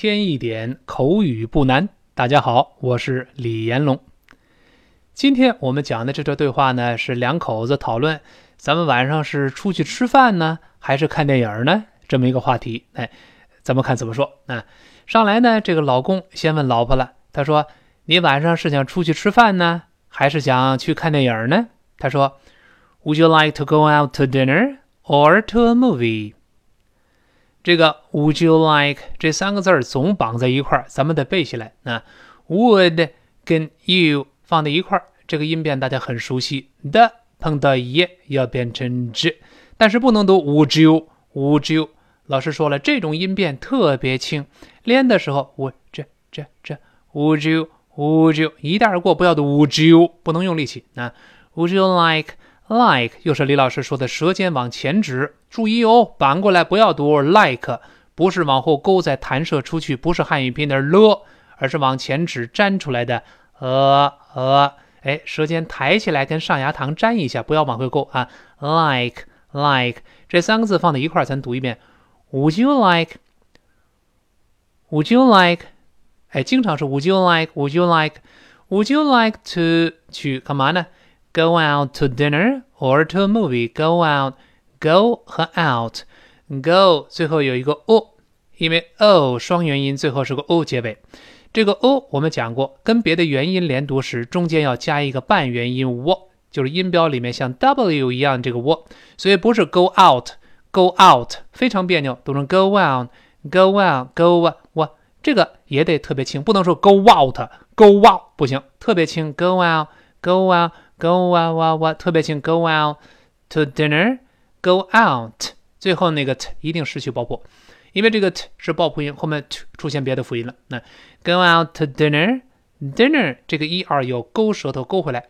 添一点口语不难。大家好，我是李延龙。今天我们讲的这段对话呢，是两口子讨论咱们晚上是出去吃饭呢，还是看电影呢？这么一个话题。哎，咱们看怎么说。那上来呢，这个老公先问老婆了，他说：“你晚上是想出去吃饭呢，还是想去看电影呢？”他说：“Would you like to go out to dinner or to a movie？” 这个 Would you like 这三个字儿总绑在一块儿，咱们得背下来。那 Would 跟 you 放在一块儿，这个音变大家很熟悉。的碰到也要变成 z，但是不能读 Would you，Would you。老师说了，这种音变特别轻，连的时候 Would 这这这 Would you，Would you 一带而过，不要读 Would you，不能用力气。那 Would you like like 又是李老师说的舌尖往前指。注意哦，反过来不要读 like，不是往后勾再弹射出去，不是汉语拼音的了，而是往前指粘出来的呃呃，哎，舌尖抬起来跟上牙膛粘一下，不要往回勾啊。like like 这三个字放在一块儿，咱读一遍。Would you like？Would you like？哎，经常是 Would you like？Would you like？Would you like to 去干嘛呢？Go out to dinner or to a movie? Go out。Go 和 out，Go 最后有一个 o，因为 o 双元音，最后是个 o 结尾。这个 o 我们讲过，跟别的元音连读时，中间要加一个半元音 w，就是音标里面像 w 一样这个 w，所以不是 go out，go out 非常别扭，读成 go out，go out，go out，这个也得特别轻，不能说 go out，go out 不行，特别轻，go out Go out, go out，特别轻，go out to dinner。Go out，最后那个 t 一定失去爆破，因为这个 t 是爆破音，后面 t 出现别的辅音了。那 Go out to dinner，dinner 这个 e r 有勾舌头勾回来。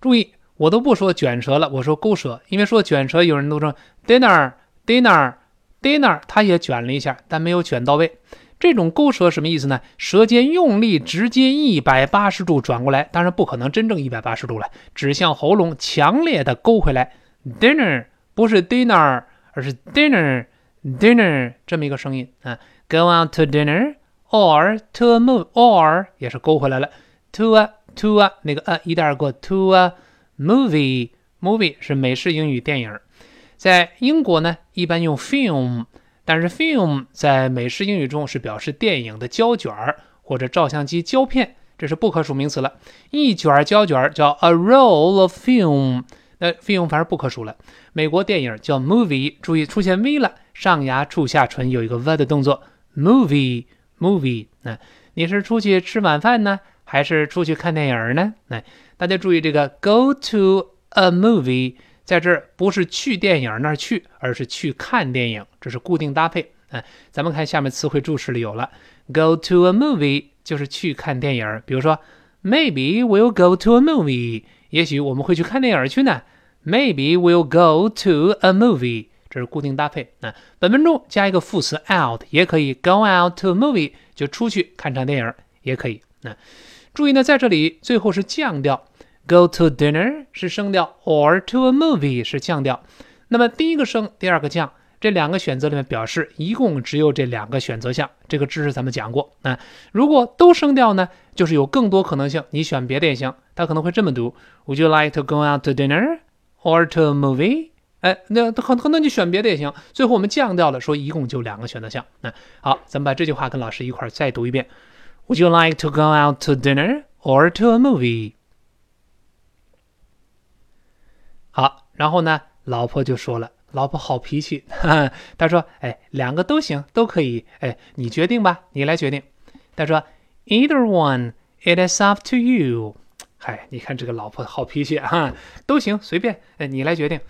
注意，我都不说卷舌了，我说勾舌，因为说卷舌有人都说 dinner，dinner，dinner，它也卷了一下，但没有卷到位。这种勾舌什么意思呢？舌尖用力直接一百八十度转过来，当然不可能真正一百八十度了，指向喉咙，强烈的勾回来。Dinner 不是 dinner，而是 dinner，dinner 这么一个声音啊。Go on to dinner or to a movie，or 也是勾回来了。To a to a 那个 a 一带而过。To a movie，movie 是美式英语电影，在英国呢一般用 film，但是 film 在美式英语中是表示电影的胶卷儿或者照相机胶片，这是不可数名词了。一卷胶卷叫 a roll of film。那 film 反而不可数了。美国电影叫 movie，注意出现 v 了，上牙触下唇有一个 v 的动作。movie，movie。那你是出去吃晚饭呢，还是出去看电影呢？哎，大家注意这个 go to a movie，在这儿不是去电影那儿去，而是去看电影，这是固定搭配。哎，咱们看下面词汇注释里有了，go to a movie 就是去看电影。比如说，maybe we'll go to a movie。也许我们会去看电影去呢。Maybe we'll go to a movie。这是固定搭配。那本文中加一个副词 out 也可以，go out to a movie 就出去看场电影也可以。那注意呢，在这里最后是降调，go to dinner 是升调，or to a movie 是降调。那么第一个升，第二个降。这两个选择里面表示一共只有这两个选择项，这个知识咱们讲过。那如果都升调呢，就是有更多可能性，你选别的也行。他可能会这么读：Would you like to go out to dinner or to a movie？哎，那可可能你选别的也行。最后我们降调了，说一共就两个选择项。那好，咱们把这句话跟老师一块儿再读一遍：Would you like to go out to dinner or to a movie？好，然后呢，老婆就说了。老婆好脾气，他说：“哎，两个都行，都可以。哎，你决定吧，你来决定。”他说：“Either one, it is up to you。”嗨，你看这个老婆好脾气哈，都行，随便，哎，你来决定。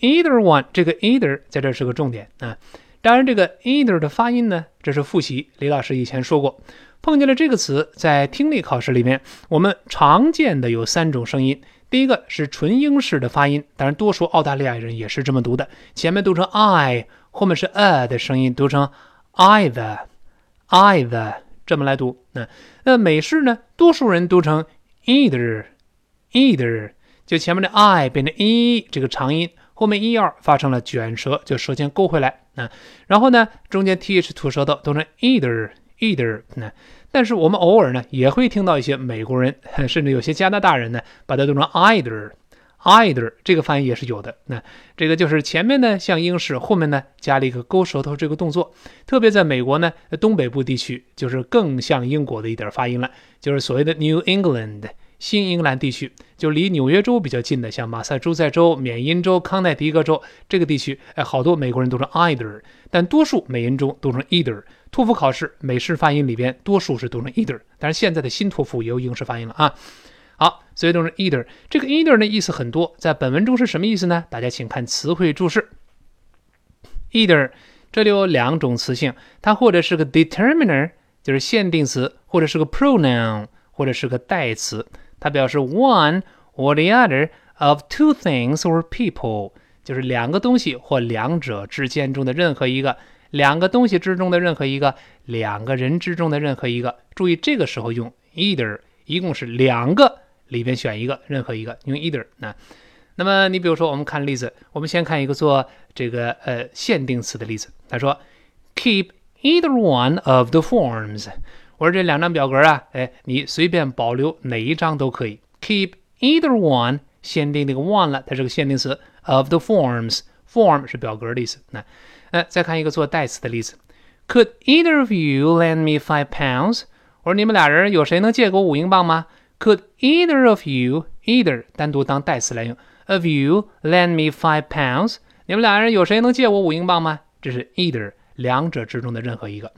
Either one，这个 either 在这是个重点啊。当然，这个 either 的发音呢，这是复习。李老师以前说过，碰见了这个词，在听力考试里面，我们常见的有三种声音。第一个是纯英式的发音，当然多数澳大利亚人也是这么读的，前面读成 i，后面是 a 的声音，读成 either，either 这么来读。那那美式呢，多数人读成 either，either，就前面的 i 变成 e 这个长音，后面 er 发生了卷舌，就舌尖勾回来啊。然后呢，中间 th 吐舌头读成 either either 那。但是我们偶尔呢也会听到一些美国人，甚至有些加拿大人呢，把它读成 either either，这个发音也是有的。那这个就是前面呢像英式，后面呢加了一个勾舌头这个动作。特别在美国呢东北部地区，就是更像英国的一点发音了，就是所谓的 New England。新英格兰地区就离纽约州比较近的，像马萨诸塞州、缅因州、康奈狄格州这个地区，哎，好多美国人都是 either，但多数美音中都成 either。托福考试美式发音里边，多数是读成 either，但是现在的新托福也有英式发音了啊。好，所以都是 either。这个 either 呢意思很多，在本文中是什么意思呢？大家请看词汇注释。either 这里有两种词性，它或者是个 determiner，就是限定词，或者是个 pronoun，或者是个代词。它表示 one or the other of two things or people，就是两个东西或两者之间中的任何一个，两个东西之中的任何一个，两个人之中的任何一个。注意这个时候用 either，一共是两个里边选一个，任何一个用 either。那那么你比如说我们看例子，我们先看一个做这个呃限定词的例子。他说 keep either one of the forms。我说这两张表格啊，哎，你随便保留哪一张都可以。Keep either one，限定那个 one 了，它是个限定词。Of the forms，form 是表格的意思。那，呃，再看一个做代词的例子。Could either of you lend me five pounds？我说你们俩人有谁能借给我五英镑吗？Could either of you，either 单独当代词来用。Of you lend me five pounds？你们俩人有谁能借我五英镑吗？这是 either 两者之中的任何一个，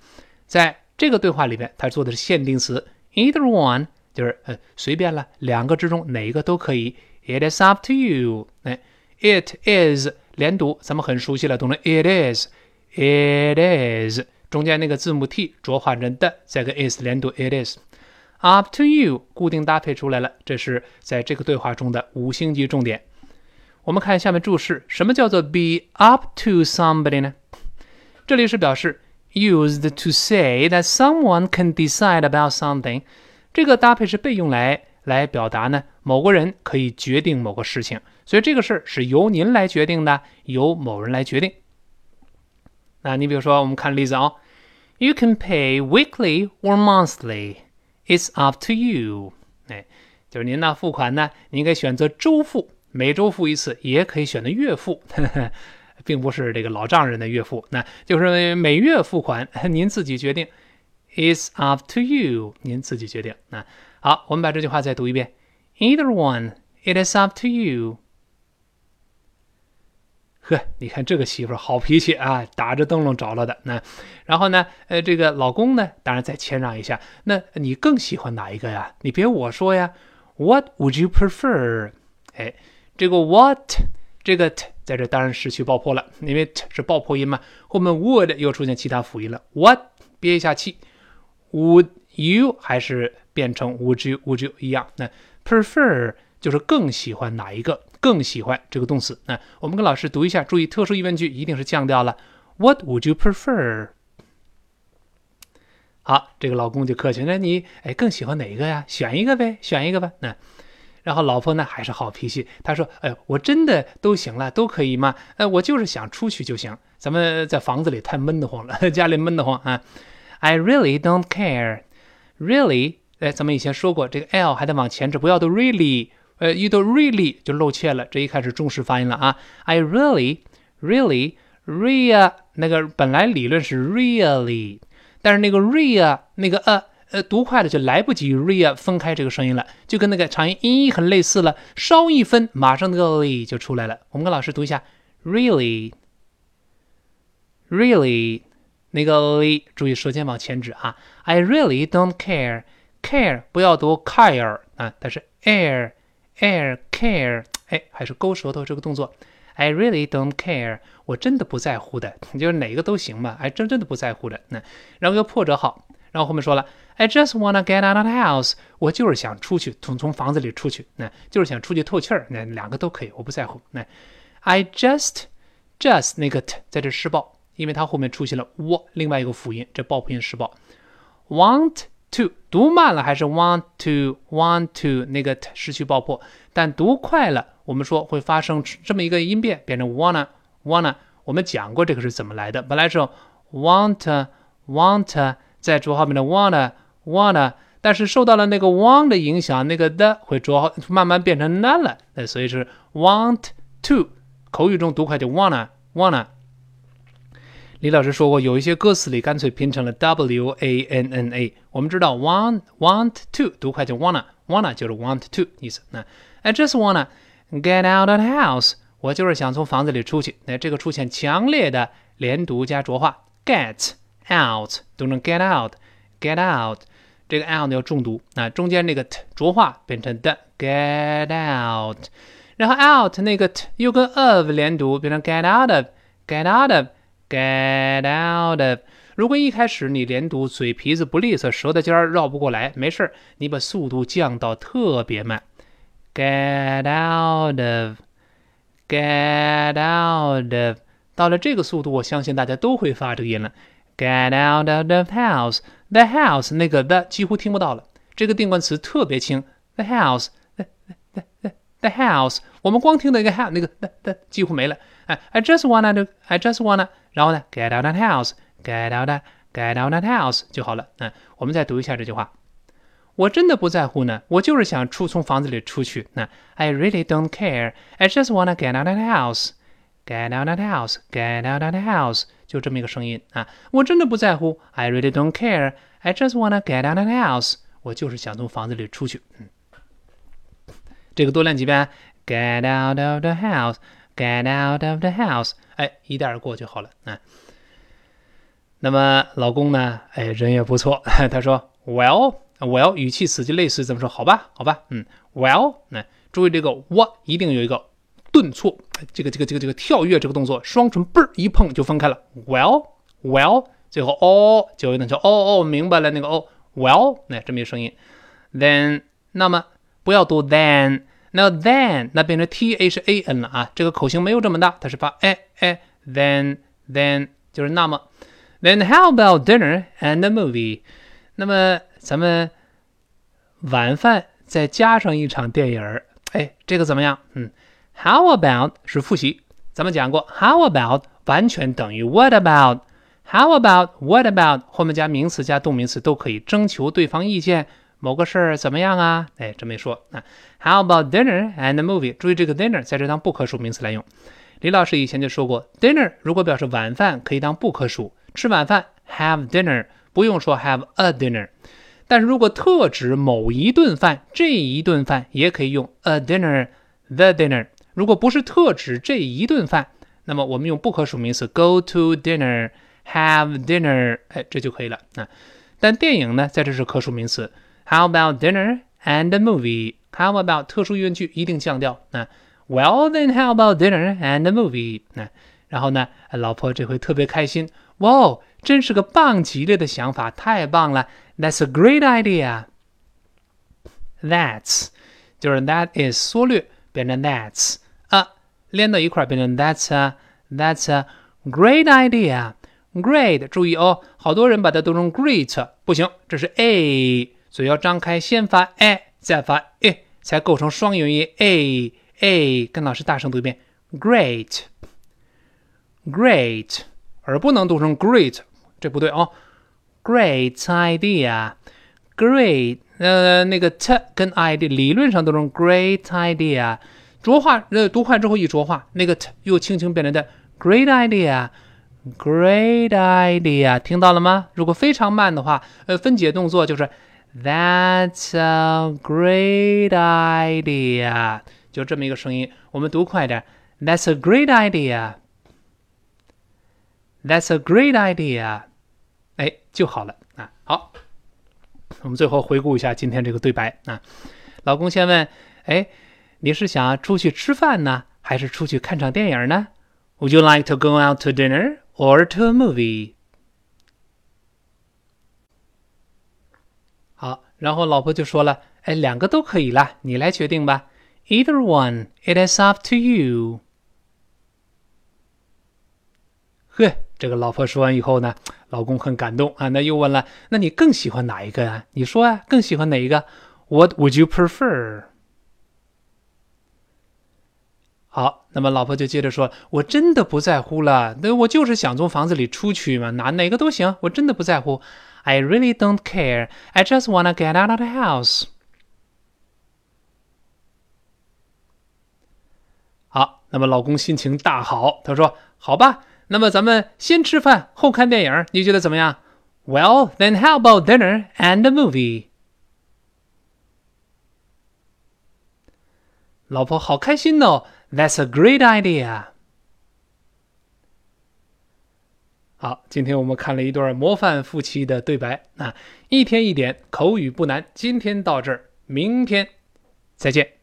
在。这个对话里边，他做的是限定词，either one，就是呃随便了，两个之中哪一个都可以。It is up to you。哎，it is 连读，咱们很熟悉了，读成 it is，it is，中间那个字母 t 浊化成的，再跟 is 连读，it is。Up to you，固定搭配出来了，这是在这个对话中的五星级重点。我们看下面注释，什么叫做 be up to somebody 呢？这里是表示。Used to say that someone can decide about something，这个搭配是被用来来表达呢，某个人可以决定某个事情，所以这个事儿是由您来决定的，由某人来决定。那你比如说，我们看例子啊，You can pay weekly or monthly. It's up to you。哎，就是您呢付款呢，您可以选择周付，每周付一次，也可以选择月付。并不是这个老丈人的岳父，那就是每月付款，您自己决定。It's up to you，您自己决定。那好，我们把这句话再读一遍。Either one，it is up to you。呵，你看这个媳妇好脾气啊，打着灯笼找了的。那然后呢，呃，这个老公呢，当然再谦让一下。那你更喜欢哪一个呀？你别我说呀。What would you prefer？哎，这个 what。这个在这当然失去爆破了，因为 t 是爆破音嘛。后面 would 又出现其他辅音了。What 憋一下气，Would you 还是变成 Would you？Would you 一样？那 prefer 就是更喜欢哪一个？更喜欢这个动词。那我们跟老师读一下，注意特殊疑问句一定是降调了。What would you prefer？好，这个老公就客气，那你哎更喜欢哪一个呀？选一个呗，选一个吧。那。然后老婆呢还是好脾气，她说：“哎，我真的都行了，都可以吗？呃，我就是想出去就行。咱们在房子里太闷得慌了，家里闷得慌啊。I really don't care. Really，哎，咱们以前说过，这个 l 还得往前置，不要读 really，呃，一读 really 就露怯了。这一开始中式发音了啊。I really，really，real，那个本来理论是 really，但是那个 real 那个呃。呃，读快了就来不及 ria 分开这个声音了，就跟那个长音 e 很类似了，稍一分，马上那个 li 就出来了。我们跟老师读一下，really，really，那个 li，注意舌尖往前指啊。I really don't care，care 不要读 care 啊，它是 air，air care，哎，还是勾舌头这个动作。I really don't care，我真的不在乎的，就是哪个都行嘛，哎，真真的不在乎的。那然后又破折号。然后后面说了，I just wanna get out of the house，我就是想出去，从从房子里出去，那就是想出去透气儿，那两个都可以，我不在乎。那 I just just 那个 t 在这施暴，因为它后面出现了 w 另外一个辅音，这爆破音施暴。Want to 读慢了还是 want to want to 那个 t 失去爆破，但读快了，我们说会发生这么一个音变，变成 wanna wanna。我们讲过这个是怎么来的，本来是 want want 在浊号变成 wanna wanna，但是受到了那个 want 的影响，那个的会浊号慢慢变成 na 了，那所以是 want to。口语中读快就 wanna wanna。李老师说过，有一些歌词里干脆拼成了 w a n n a。我们知道 want want to 读快就 wanna wanna 就是 want to 意思。那 I just wanna get out of the house，我就是想从房子里出去。那这个出现强烈的连读加浊化，get out 读成 get out get out，这个 out 要重读。那中间那个 t 浊化变成的 get out，然后 out 那个 t 又跟 of 连读，变成 get out of get out of。Get out of！如果一开始你连读，嘴皮子不利索，舌头尖儿绕不过来，没事儿，你把速度降到特别慢。Get out of！Get out of！到了这个速度，我相信大家都会发这个音了。Get out of the house！The house 那个 the 几乎听不到了，这个定冠词特别轻。The house！The the the the house！我们光听到一个 house，那个 the the 几乎没了。哎，I just wanna，I just wanna。然后呢，get out that house，get out that，get out that house 就好了。嗯，我们再读一下这句话。我真的不在乎呢，我就是想出从房子里出去。那 I really don't care，I just wanna get out that house，get out that house，get out that house， 就这么一个声音啊。我真的不在乎，I really don't care，I just wanna get out of the house，我就是想从房子里出去。嗯，这个多练几遍，get out of the house，get out of the house。哎，一带而过就好了啊。那么老公呢？哎，人也不错。他说：“Well，Well，语气词就类似怎么说？好吧，好吧，嗯，Well，那注意这个 what 一定有一个顿挫，这个这个这个这个跳跃这个动作，双唇嘣儿一碰就分开了。Well，Well，最后哦，就有点叫哦哦，明白了那个哦，Well，那这么一个声音。Then，那么不要读 Then。那 then 那变成 t h a n 了啊，这个口型没有这么大，它是发哎哎 then then 就是那么 then how about dinner and a movie？那么咱们晚饭再加上一场电影儿，哎，这个怎么样？嗯，how about 是复习，咱们讲过 how about 完全等于 what about？how about what about 后面加名词加动名词都可以征求对方意见。某个事儿怎么样啊？哎，这么一说啊，How about dinner and movie？注意这个 dinner 在这当不可数名词来用。李老师以前就说过，dinner 如果表示晚饭，可以当不可数，吃晚饭 have dinner，不用说 have a dinner。但是如果特指某一顿饭，这一顿饭也可以用 a dinner，the dinner。如果不是特指这一顿饭，那么我们用不可数名词 go to dinner，have dinner，哎，这就可以了啊。但电影呢，在这是可数名词。How about dinner and a movie? How about 特殊疑问句一定降调啊？Well then, how about dinner and a movie? 那然后呢，老婆这回特别开心，哇，真是个棒极了的想法，太棒了！That's a great idea. That's 就是 that is 缩略变成 that's 啊， 连到一块变成 that's a that's a great idea. Great，注意哦，好多人把它读成 great，不行，这是 a。嘴要张开，先发 a，再发 e，才构成双元音 a a。跟老师大声读一遍，great，great，而不能读成 great，这不对哦。Great idea，great，呃，那个 t 跟 i d 理论上都成 great idea， 浊化，呃，读快之后一浊化，那个 t 又轻轻变成的 great idea，great idea，听到了吗？如果非常慢的话，呃，分解动作就是。That's a great idea，就这么一个声音，我们读快点。That's a great idea. That's a great idea. 哎，就好了啊。好，我们最后回顾一下今天这个对白啊。老公先问：哎，你是想出去吃饭呢，还是出去看场电影呢？Would you like to go out to dinner or to a movie？好，然后老婆就说了：“哎，两个都可以啦，你来决定吧。Either one, it is up to you。”呵，这个老婆说完以后呢，老公很感动啊，那又问了：“那你更喜欢哪一个啊？你说啊，更喜欢哪一个？”What would you prefer？那么老婆就接着说，我真的不在乎了，那我就是想从房子里出去嘛，哪哪个都行，我真的不在乎。I really don't care. I just wanna get out of the house. 好，那么老公心情大好，他说：“好吧，那么咱们先吃饭后看电影，你觉得怎么样？”Well, then how about dinner and a movie？老婆好开心哦，That's a great idea。好，今天我们看了一段模范夫妻的对白啊，一天一点口语不难。今天到这儿，明天再见。